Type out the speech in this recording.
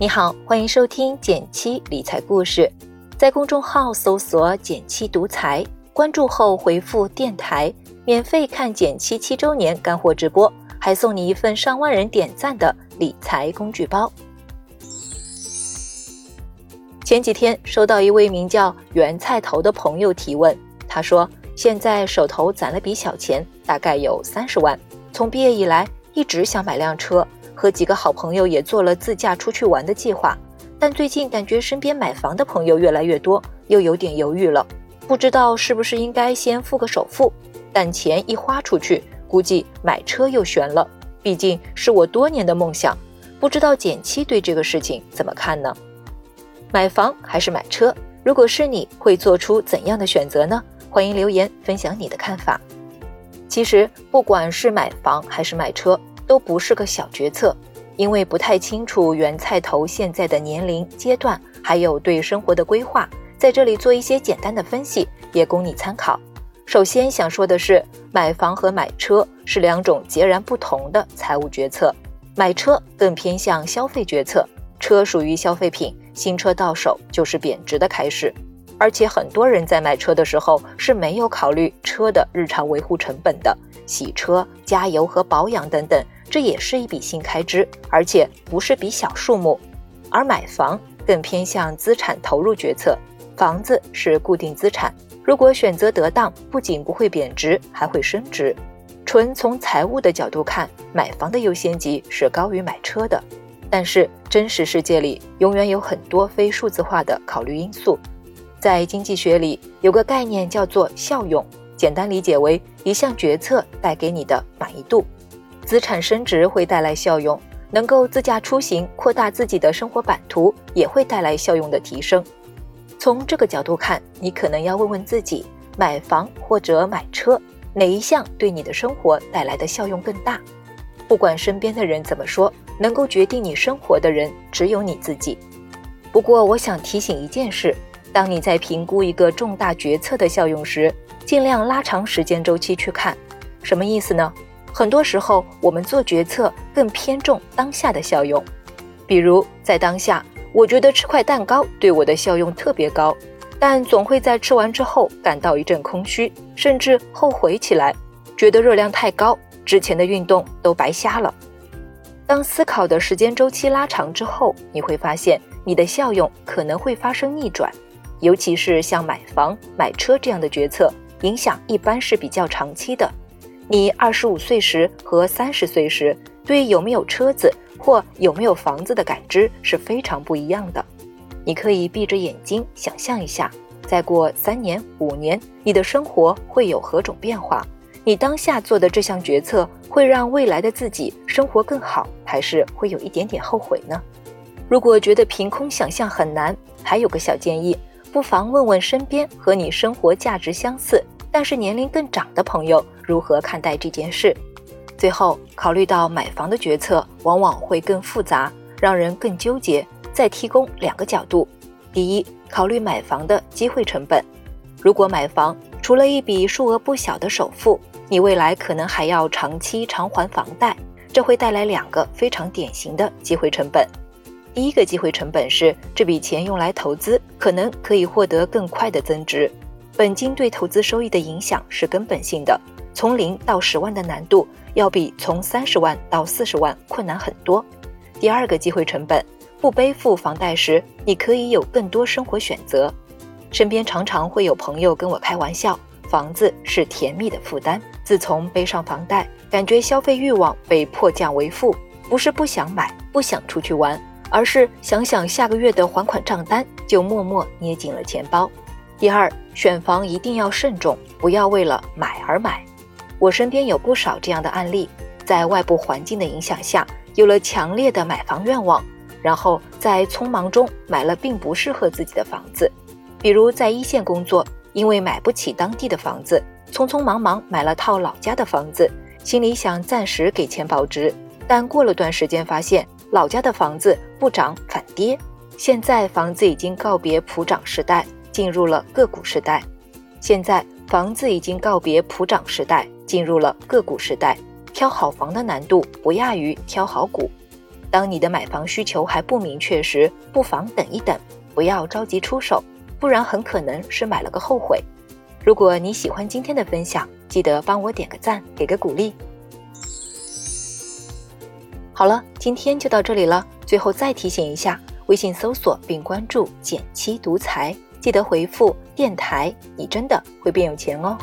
你好，欢迎收听减七理财故事，在公众号搜索“减七独裁，关注后回复“电台”，免费看减七七周年干货直播，还送你一份上万人点赞的理财工具包。前几天收到一位名叫袁菜头的朋友提问，他说现在手头攒了笔小钱，大概有三十万，从毕业以来一直想买辆车。和几个好朋友也做了自驾出去玩的计划，但最近感觉身边买房的朋友越来越多，又有点犹豫了，不知道是不是应该先付个首付，但钱一花出去，估计买车又悬了，毕竟是我多年的梦想，不知道减七对这个事情怎么看呢？买房还是买车？如果是你会做出怎样的选择呢？欢迎留言分享你的看法。其实不管是买房还是买车。都不是个小决策，因为不太清楚原菜头现在的年龄阶段，还有对生活的规划，在这里做一些简单的分析，也供你参考。首先想说的是，买房和买车是两种截然不同的财务决策。买车更偏向消费决策，车属于消费品，新车到手就是贬值的开始。而且很多人在买车的时候是没有考虑车的日常维护成本的，洗车、加油和保养等等。这也是一笔新开支，而且不是笔小数目。而买房更偏向资产投入决策，房子是固定资产，如果选择得当，不仅不会贬值，还会升值。纯从财务的角度看，买房的优先级是高于买车的。但是真实世界里，永远有很多非数字化的考虑因素。在经济学里，有个概念叫做效用，简单理解为一项决策带给你的满意度。资产升值会带来效用，能够自驾出行，扩大自己的生活版图，也会带来效用的提升。从这个角度看，你可能要问问自己：买房或者买车，哪一项对你的生活带来的效用更大？不管身边的人怎么说，能够决定你生活的人只有你自己。不过，我想提醒一件事：当你在评估一个重大决策的效用时，尽量拉长时间周期去看。什么意思呢？很多时候，我们做决策更偏重当下的效用。比如，在当下，我觉得吃块蛋糕对我的效用特别高，但总会在吃完之后感到一阵空虚，甚至后悔起来，觉得热量太高，之前的运动都白瞎了。当思考的时间周期拉长之后，你会发现你的效用可能会发生逆转，尤其是像买房、买车这样的决策，影响一般是比较长期的。你二十五岁时和三十岁时对有没有车子或有没有房子的感知是非常不一样的。你可以闭着眼睛想象一下，再过三年、五年，你的生活会有何种变化？你当下做的这项决策会让未来的自己生活更好，还是会有一点点后悔呢？如果觉得凭空想象很难，还有个小建议，不妨问问身边和你生活价值相似。但是年龄更长的朋友如何看待这件事？最后考虑到买房的决策往往会更复杂，让人更纠结。再提供两个角度：第一，考虑买房的机会成本。如果买房除了一笔数额不小的首付，你未来可能还要长期偿还房贷，这会带来两个非常典型的机会成本。第一个机会成本是这笔钱用来投资，可能可以获得更快的增值。本金对投资收益的影响是根本性的，从零到十万的难度要比从三十万到四十万困难很多。第二个机会成本，不背负房贷时，你可以有更多生活选择。身边常常会有朋友跟我开玩笑，房子是甜蜜的负担。自从背上房贷，感觉消费欲望被迫降为负，不是不想买、不想出去玩，而是想想下个月的还款账单，就默默捏紧了钱包。第二，选房一定要慎重，不要为了买而买。我身边有不少这样的案例，在外部环境的影响下，有了强烈的买房愿望，然后在匆忙中买了并不适合自己的房子。比如在一线工作，因为买不起当地的房子，匆匆忙忙买了套老家的房子，心里想暂时给钱保值。但过了段时间，发现老家的房子不涨反跌，现在房子已经告别普涨时代。进入了个股时代，现在房子已经告别普涨时代，进入了个股时代。挑好房的难度不亚于挑好股。当你的买房需求还不明确时，不妨等一等，不要着急出手，不然很可能是买了个后悔。如果你喜欢今天的分享，记得帮我点个赞，给个鼓励。好了，今天就到这里了。最后再提醒一下，微信搜索并关注“减七独裁，记得回复“电台”，你真的会变有钱哦。